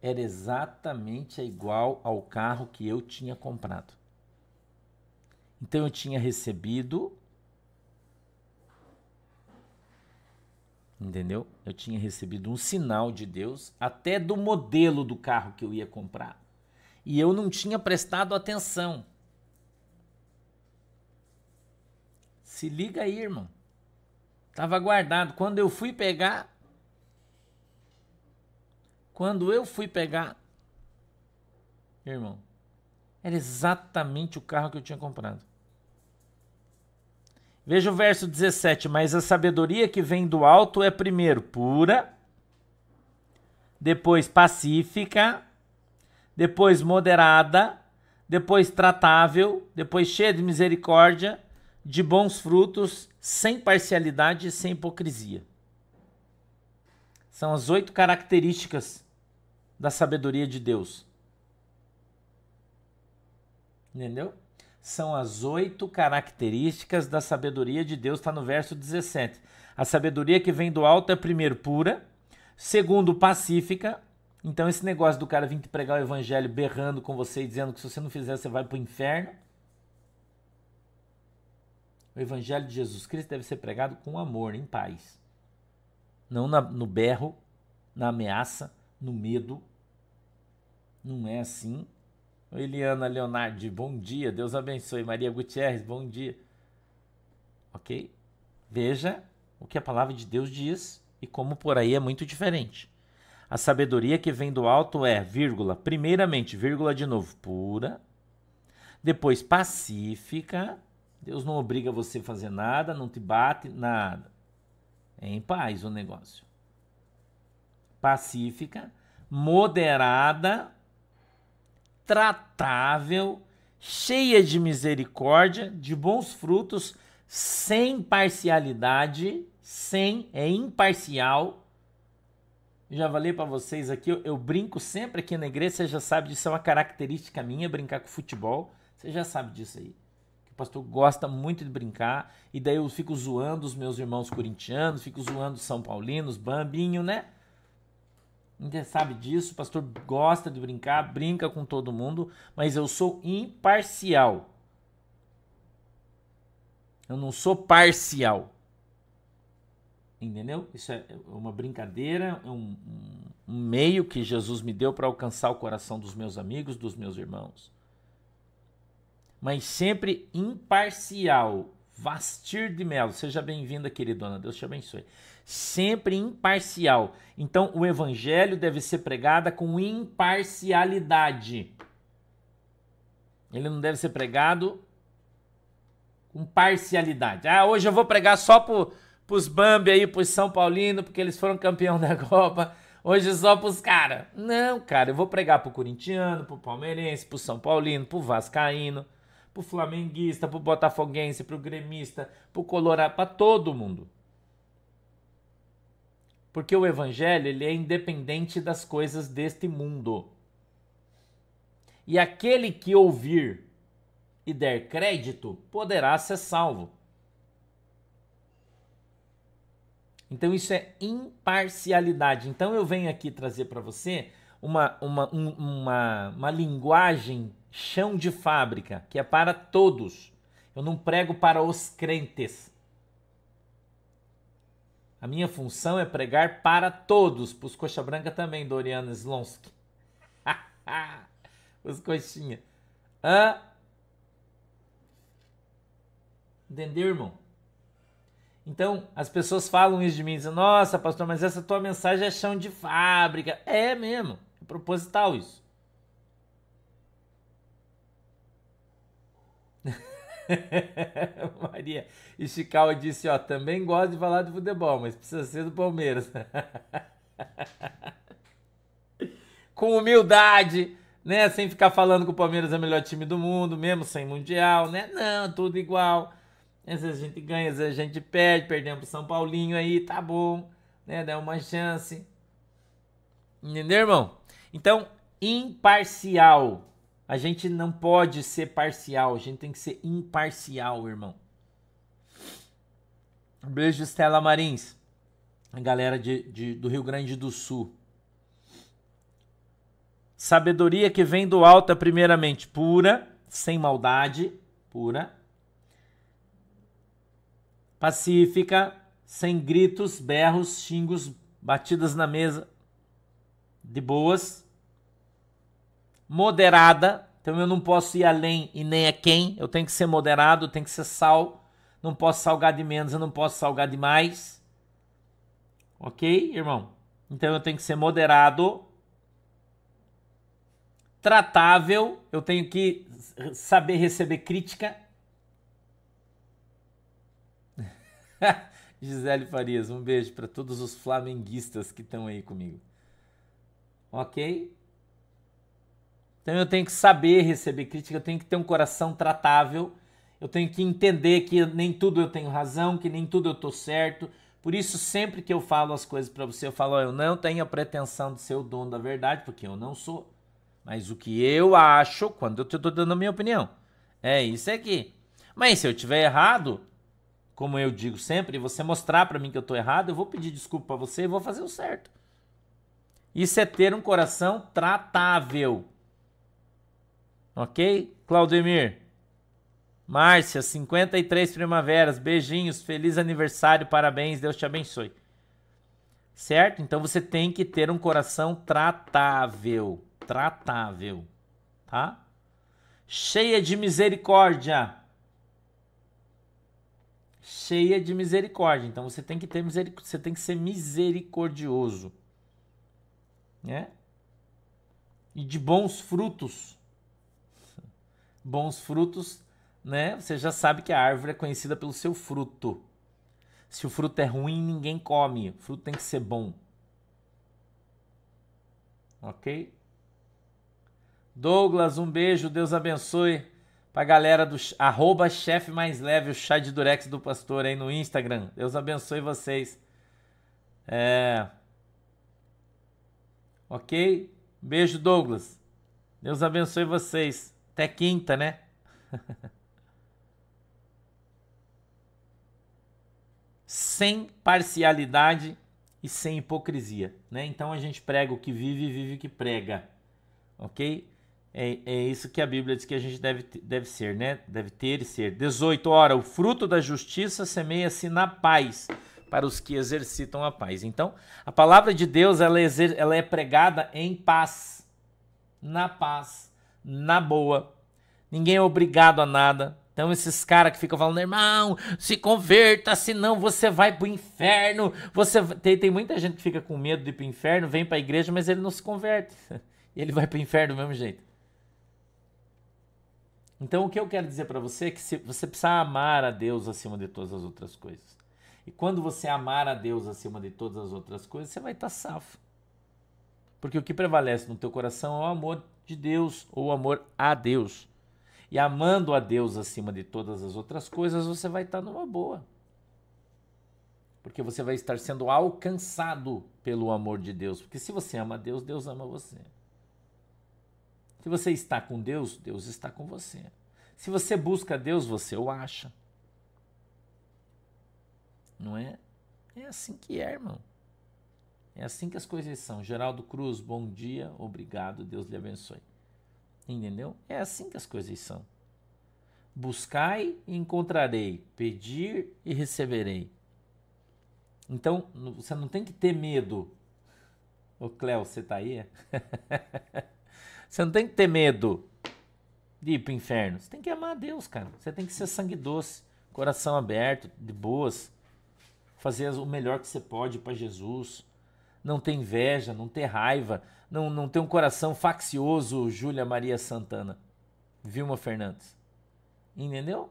era exatamente igual ao carro que eu tinha comprado. Então eu tinha recebido Entendeu? Eu tinha recebido um sinal de Deus, até do modelo do carro que eu ia comprar. E eu não tinha prestado atenção. Se liga aí, irmão. Tava guardado. Quando eu fui pegar. Quando eu fui pegar. Irmão. Era exatamente o carro que eu tinha comprado. Veja o verso 17. Mas a sabedoria que vem do alto é primeiro pura, depois pacífica, depois moderada, depois tratável, depois cheia de misericórdia, de bons frutos, sem parcialidade e sem hipocrisia. São as oito características da sabedoria de Deus. Entendeu? são as oito características da sabedoria de Deus, está no verso 17. A sabedoria que vem do alto é, primeiro, pura, segundo, pacífica. Então, esse negócio do cara vir te pregar o evangelho berrando com você e dizendo que se você não fizer, você vai para o inferno. O evangelho de Jesus Cristo deve ser pregado com amor, em paz. Não na, no berro, na ameaça, no medo. Não é assim. Eliana Leonardi, bom dia. Deus abençoe. Maria Gutierrez, bom dia. Ok? Veja o que a palavra de Deus diz e como por aí é muito diferente. A sabedoria que vem do alto é, vírgula, primeiramente, vírgula de novo, pura, depois pacífica. Deus não obriga você a fazer nada, não te bate, nada. É em paz o negócio. Pacífica, moderada, tratável, cheia de misericórdia, de bons frutos, sem parcialidade, sem é imparcial. Já falei para vocês aqui, eu, eu, brinco sempre aqui na igreja, você já sabe disso, é uma característica minha, brincar com futebol. Você já sabe disso aí. Pastor gosta muito de brincar, e daí eu fico zoando os meus irmãos corintianos, fico zoando os São Paulinos, Bambinho, né? Você sabe disso, o pastor gosta de brincar, brinca com todo mundo, mas eu sou imparcial. Eu não sou parcial. Entendeu? Isso é uma brincadeira, é um, um meio que Jesus me deu para alcançar o coração dos meus amigos, dos meus irmãos. Mas sempre imparcial, Vastir de Melo, seja bem-vinda, queridona. Deus te abençoe. Sempre imparcial. Então, o evangelho deve ser pregado com imparcialidade. Ele não deve ser pregado com parcialidade. Ah, hoje eu vou pregar só para os Bambi aí, os São Paulino, porque eles foram campeão <laughs> da Copa. Hoje só pros caras. Não, cara, eu vou pregar pro corintiano, pro palmeirense, pro São Paulino, pro vascaíno, pro flamenguista, pro botafoguense, pro gremista, pro colorado, para todo mundo. Porque o evangelho, ele é independente das coisas deste mundo. E aquele que ouvir e der crédito poderá ser salvo. Então isso é imparcialidade. Então eu venho aqui trazer para você uma, uma, um, uma, uma linguagem chão de fábrica, que é para todos. Eu não prego para os crentes. A minha função é pregar para todos, para os coxa branca também, Doriano Slonsky. <laughs> os coxinha. Hã? Entendeu, irmão? Então, as pessoas falam isso de mim, dizem, nossa, pastor, mas essa tua mensagem é chão de fábrica. É mesmo, é proposital isso. <laughs> Maria Ishikawa disse, ó, também gosto de falar de futebol, mas precisa ser do Palmeiras. <laughs> Com humildade, né? Sem ficar falando que o Palmeiras é o melhor time do mundo, mesmo sem mundial, né? Não, tudo igual. Às vezes a gente ganha, às vezes a gente perde, perdemos pro São Paulinho aí, tá bom, né? Dá uma chance. Entendeu, irmão? Então, imparcial. A gente não pode ser parcial, a gente tem que ser imparcial, irmão. Beijo, Estela Marins. A galera de, de, do Rio Grande do Sul. Sabedoria que vem do alto é primeiramente pura, sem maldade, pura pacífica, sem gritos, berros, xingos, batidas na mesa, de boas, moderada. Então eu não posso ir além e nem a quem. Eu tenho que ser moderado, tem que ser sal. Não posso salgar de menos, eu não posso salgar de mais. Ok, irmão? Então eu tenho que ser moderado, tratável. Eu tenho que saber receber crítica <laughs> Gisele Farias, um beijo para todos os flamenguistas que estão aí comigo. Ok? Então eu tenho que saber receber crítica, eu tenho que ter um coração tratável, eu tenho que entender que nem tudo eu tenho razão, que nem tudo eu tô certo. Por isso, sempre que eu falo as coisas para você, eu falo: eu não tenho a pretensão de ser o dono da verdade, porque eu não sou. Mas o que eu acho, quando eu estou dando a minha opinião, é isso aqui. Mas se eu tiver errado, como eu digo sempre, você mostrar para mim que eu estou errado, eu vou pedir desculpa para você e vou fazer o certo. Isso é ter um coração tratável. Ok? Claudemir. Márcia, 53 primaveras. Beijinhos, feliz aniversário, parabéns, Deus te abençoe. Certo? Então você tem que ter um coração tratável. Tratável. Tá? Cheia de misericórdia cheia de misericórdia. Então você tem que ter misericórdia, você tem que ser misericordioso, né? E de bons frutos. Bons frutos, né? Você já sabe que a árvore é conhecida pelo seu fruto. Se o fruto é ruim, ninguém come. O fruto tem que ser bom. Ok? Douglas, um beijo, Deus abençoe pra galera do arroba chefe mais leve, o chá de durex do pastor aí no Instagram. Deus abençoe vocês. É... Ok? Beijo, Douglas. Deus abençoe vocês. Até quinta, né? sem parcialidade e sem hipocrisia, né? Então a gente prega o que vive e vive o que prega, ok? É, é isso que a Bíblia diz que a gente deve, deve ser, né? Deve ter e ser. 18. Ora, o fruto da justiça semeia-se na paz para os que exercitam a paz. Então, a palavra de Deus ela, exer, ela é pregada em paz, na paz, na boa. Ninguém é obrigado a nada. Então, esses caras que ficam falando, irmão, se converta, senão você vai pro inferno. Você tem, tem muita gente que fica com medo de ir pro inferno, vem pra igreja, mas ele não se converte. <laughs> Ele vai pro inferno do mesmo jeito. Então, o que eu quero dizer para você é que você precisa amar a Deus acima de todas as outras coisas. E quando você amar a Deus acima de todas as outras coisas, você vai estar tá safo. Porque o que prevalece no teu coração é o amor de Deus ou o amor a Deus. E amando a Deus acima de todas as outras coisas, você vai estar numa boa. Porque você vai estar sendo alcançado pelo amor de Deus. Porque se você ama Deus, Deus ama você. Se você está com Deus, Deus está com você. Se você busca Deus, você o acha. Não é? É assim que é, irmão. É assim que as coisas são. Geraldo Cruz, bom dia, obrigado, Deus lhe abençoe. Entendeu? É assim que as coisas são. Buscai e encontrarei, pedir e receberei. Então, você não tem que ter medo. Ô Cléo, você tá aí? <laughs> você não tem que ter medo de ir pro inferno. Você tem que amar a Deus, cara. Você tem que ser sangue doce, coração aberto, de boas. Fazer o melhor que você pode para Jesus não ter inveja, não ter raiva, não, não ter um coração faccioso, Júlia Maria Santana, Vilma Fernandes. Entendeu?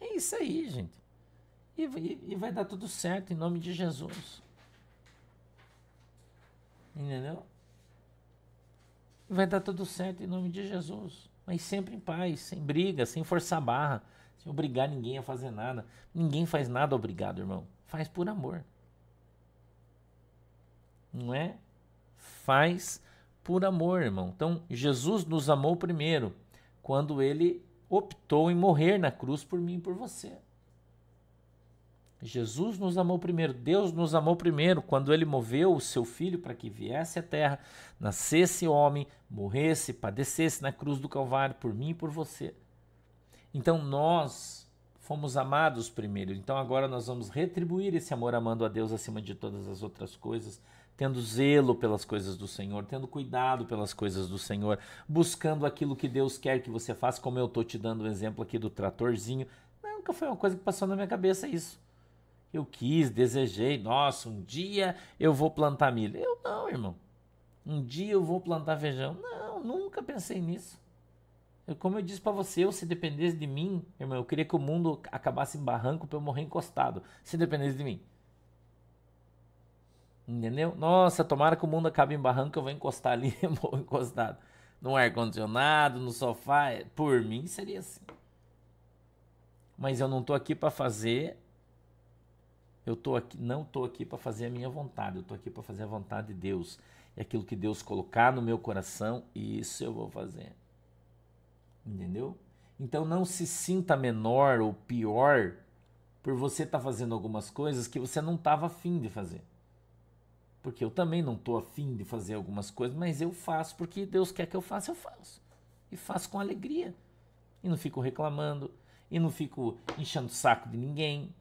É isso aí, gente. E, e, e vai dar tudo certo em nome de Jesus. Entendeu? Vai dar tudo certo em nome de Jesus. Mas sempre em paz, sem briga, sem forçar barra, sem obrigar ninguém a fazer nada. Ninguém faz nada obrigado, irmão. Faz por amor não é? Faz por amor, irmão. Então, Jesus nos amou primeiro, quando ele optou em morrer na cruz por mim e por você. Jesus nos amou primeiro, Deus nos amou primeiro, quando ele moveu o seu filho para que viesse à terra, nascesse homem, morresse, padecesse na cruz do Calvário por mim e por você. Então nós fomos amados primeiro, então agora nós vamos retribuir esse amor amando a Deus acima de todas as outras coisas, tendo zelo pelas coisas do Senhor, tendo cuidado pelas coisas do Senhor, buscando aquilo que Deus quer que você faça, como eu estou te dando o um exemplo aqui do tratorzinho. Nunca foi uma coisa que passou na minha cabeça isso. Eu quis, desejei, nossa, um dia eu vou plantar milho. Eu não, irmão. Um dia eu vou plantar feijão. Não, nunca pensei nisso. Eu, como eu disse para você, eu, se dependesse de mim, irmão, eu queria que o mundo acabasse em barranco para eu morrer encostado. Se dependesse de mim. Entendeu? Nossa, tomara que o mundo acabe em barranco, eu vou encostar ali, <laughs> vou encostado no ar-condicionado, no sofá. Por mim seria assim. Mas eu não tô aqui para fazer. Eu tô aqui, não tô aqui para fazer a minha vontade, eu tô aqui para fazer a vontade de Deus. E aquilo que Deus colocar no meu coração, isso eu vou fazer. Entendeu? Então não se sinta menor ou pior por você estar tá fazendo algumas coisas que você não estava afim de fazer porque eu também não estou afim de fazer algumas coisas, mas eu faço porque Deus quer que eu faça, eu faço. E faço com alegria. E não fico reclamando, e não fico enchendo o saco de ninguém.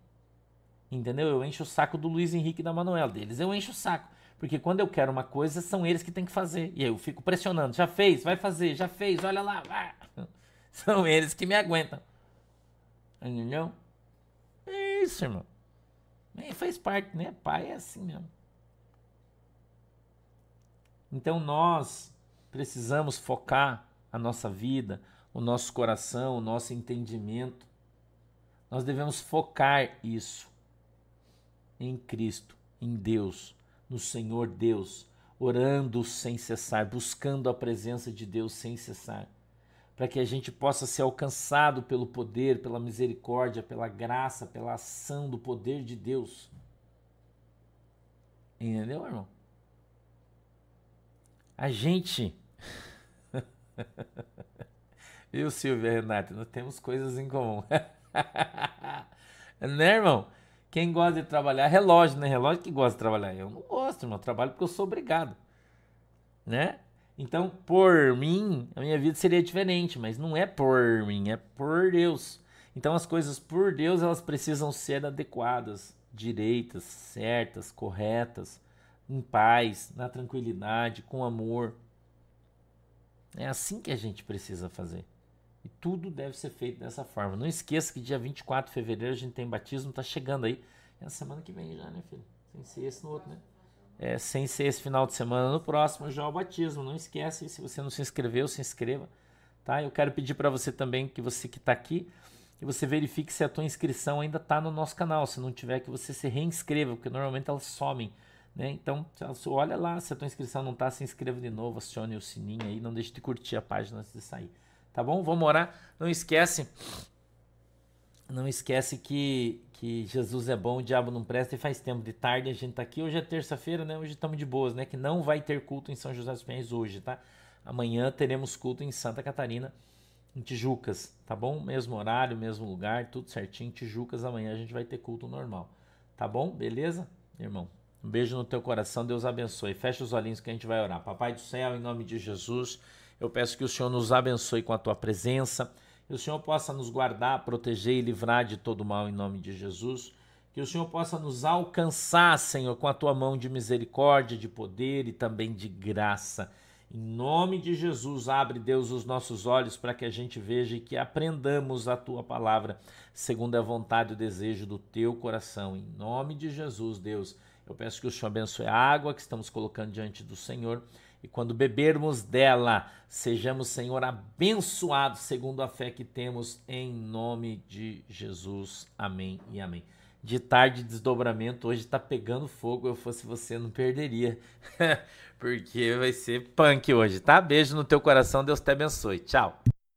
Entendeu? Eu encho o saco do Luiz Henrique e da Manuel deles. Eu encho o saco. Porque quando eu quero uma coisa, são eles que têm que fazer. E aí eu fico pressionando. Já fez, vai fazer, já fez, olha lá. Vai. <laughs> São eles que me aguentam. Entendeu? É isso, irmão. E faz parte, né? Pai é assim mesmo. Então nós precisamos focar a nossa vida, o nosso coração, o nosso entendimento. Nós devemos focar isso em Cristo, em Deus, no Senhor Deus, orando sem cessar, buscando a presença de Deus sem cessar, para que a gente possa ser alcançado pelo poder, pela misericórdia, pela graça, pela ação do poder de Deus. Entendeu, irmão? A gente. <laughs> Eu, Silvia Renata, nós temos coisas em comum. <laughs> né, irmão? Quem gosta de trabalhar, relógio, né? Relógio que gosta de trabalhar. Eu não gosto, irmão. Eu trabalho porque eu sou obrigado. Né? Então, por mim, a minha vida seria diferente, mas não é por mim, é por Deus. Então, as coisas por Deus, elas precisam ser adequadas, direitas, certas, corretas em paz, na tranquilidade, com amor. É assim que a gente precisa fazer. E tudo deve ser feito dessa forma. Não esqueça que dia 24 de fevereiro a gente tem batismo, tá chegando aí. É na semana que vem já, né, filho? Sem ser esse no outro, né? É, sem ser esse final de semana, no próximo já é o batismo. Não esquece, se você não se inscreveu, se inscreva. Tá? Eu quero pedir para você também que você que está aqui, que você verifique se a tua inscrição ainda está no nosso canal. Se não tiver, que você se reinscreva, porque normalmente elas somem. Né? Então, olha lá, se a tua inscrição não está, se inscreva de novo, acione o sininho aí, não deixe de curtir a página antes de sair. Tá bom? Vamos orar. Não esquece, não esquece que, que Jesus é bom, o diabo não presta e faz tempo de tarde a gente tá aqui. Hoje é terça-feira, né? Hoje estamos de boas, né? Que não vai ter culto em São José dos Pinhais hoje, tá? Amanhã teremos culto em Santa Catarina, em Tijucas, tá bom? Mesmo horário, mesmo lugar, tudo certinho. Tijucas, amanhã a gente vai ter culto normal, tá bom? Beleza, irmão? Um beijo no teu coração, Deus abençoe. Fecha os olhinhos que a gente vai orar. Papai do céu, em nome de Jesus, eu peço que o Senhor nos abençoe com a tua presença, que o Senhor possa nos guardar, proteger e livrar de todo mal em nome de Jesus. Que o Senhor possa nos alcançar, Senhor, com a tua mão de misericórdia, de poder e também de graça. Em nome de Jesus, abre, Deus, os nossos olhos para que a gente veja e que aprendamos a tua palavra, segundo a vontade e o desejo do teu coração. Em nome de Jesus, Deus, eu peço que o Senhor abençoe a água que estamos colocando diante do Senhor e quando bebermos dela, sejamos, Senhor, abençoados segundo a fé que temos em nome de Jesus. Amém e amém de tarde desdobramento hoje tá pegando fogo. Eu fosse você, não perderia. <laughs> Porque vai ser punk hoje, tá? Beijo no teu coração, Deus te abençoe. Tchau.